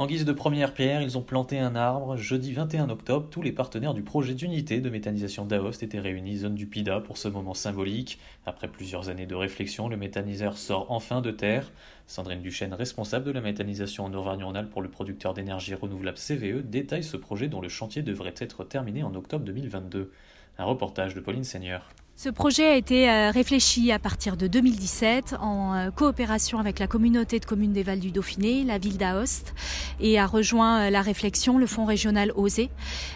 En guise de première pierre, ils ont planté un arbre. Jeudi 21 octobre, tous les partenaires du projet d'unité de méthanisation d'Aoste étaient réunis zone du PIDA pour ce moment symbolique. Après plusieurs années de réflexion, le méthaniseur sort enfin de terre. Sandrine Duchesne, responsable de la méthanisation en Auvergne-Rhône-Alpes pour le producteur d'énergie renouvelable CVE, détaille ce projet dont le chantier devrait être terminé en octobre 2022. Un reportage de Pauline Seigneur. Ce projet a été euh, réfléchi à partir de 2017 en euh, coopération avec la communauté de communes des Vals du Dauphiné, la ville d'Aoste, et a rejoint euh, la réflexion le fonds régional OSE.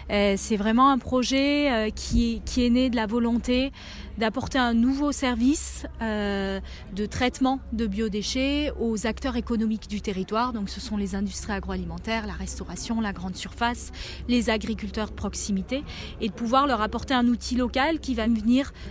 C'est vraiment un projet qui, qui est né de la volonté d'apporter un nouveau service de traitement de biodéchets aux acteurs économiques du territoire. Donc ce sont les industries agroalimentaires, la restauration, la grande surface, les agriculteurs de proximité, et de pouvoir leur apporter un outil local qui va venir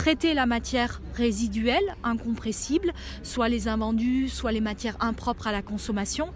traiter la matière résiduelle, incompressible, soit les invendus, soit les matières impropres à la consommation,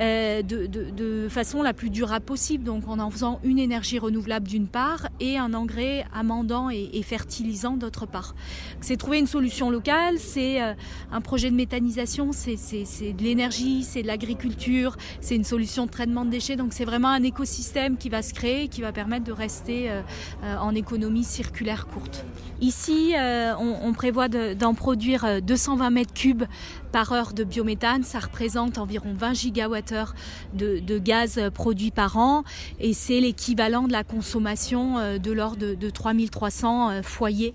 euh, de, façon la plus durable possible. Donc en en faisant une énergie renouvelable d'une part et un engrais amendant et, fertilisant d'autre part. C'est trouver une solution locale, c'est euh, un projet de méthanisation, c'est de l'énergie, c'est de l'agriculture, c'est une solution de traitement de déchets. Donc c'est vraiment un écosystème qui va se créer, qui va permettre de rester euh, en économie circulaire courte. Ici, euh, on, prévoit d'en produire 220 euh, mètres cubes par heure de biométhane. Ça représente environ 20 gigawattheures de, de gaz produit par an et c'est l'équivalent de la consommation euh, de l'ordre de, 3300 foyers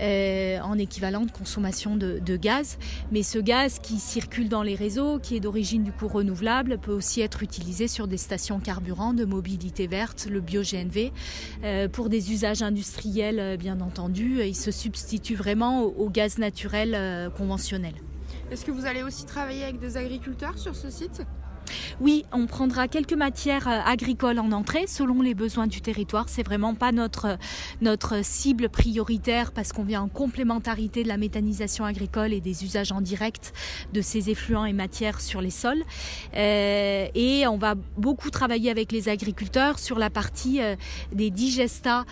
en équivalent de consommation de, de, gaz. Mais ce gaz qui circule dans les réseaux, qui est d'origine du coup renouvelable, peut aussi être utilisé sur des stations carburant de mobilité verte, le bio-GNV, pour des usages industriels bien entendu il se substitue vraiment au, gaz naturel euh, conventionnel. Est-ce que vous allez aussi travailler avec des agriculteurs sur ce site? Oui, on prendra quelques matières euh, agricoles en entrée selon les besoins du territoire. C'est vraiment pas notre, notre cible prioritaire parce qu'on vient en complémentarité de la méthanisation agricole et des usages en direct de ces effluents et matières sur les sols. Euh, et on va beaucoup travailler avec les agriculteurs sur la partie euh, des digestats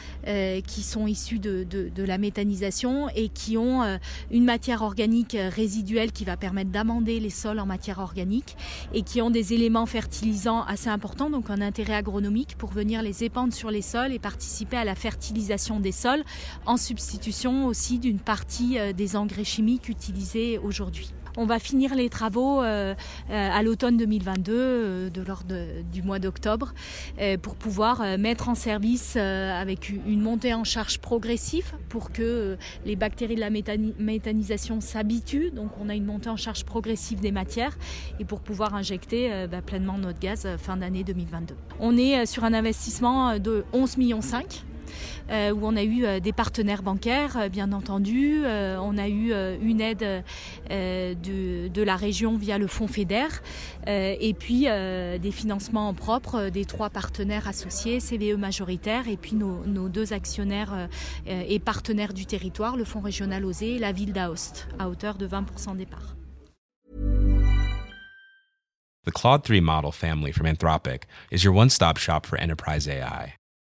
qui sont issus de, de, la méthanisation et qui ont une matière organique résiduelle qui va permettre d'amender les sols en matière organique et qui ont des éléments fertilisants assez importants, donc un intérêt agronomique pour venir les épandre sur les sols et participer à la fertilisation des sols en substitution aussi d'une partie euh, des engrais chimiques utilisés aujourd'hui. On va finir les travaux euh, euh, à l'automne 2022, euh, de l'ordre du mois d'octobre, pour pouvoir mettre en service avec une montée en charge progressive pour que les bactéries de la méthanisation s'habituent. Donc on a une montée en charge progressive des matières et pour pouvoir injecter bah, pleinement notre gaz fin d'année 2022. On est sur un investissement de 11 millions 5 euh, où on a eu euh, des partenaires bancaires, euh, bien entendu. on a eu une aide de, la région via le fonds FEDER et puis des financements en propre des trois partenaires associés, CVE majoritaire et puis nos, deux actionnaires et partenaires du territoire, le fonds régional OSE et la ville d'Aoste, à hauteur de 20% des parts. The Claude 3 model family from Anthropic is your one-stop shop for enterprise AI.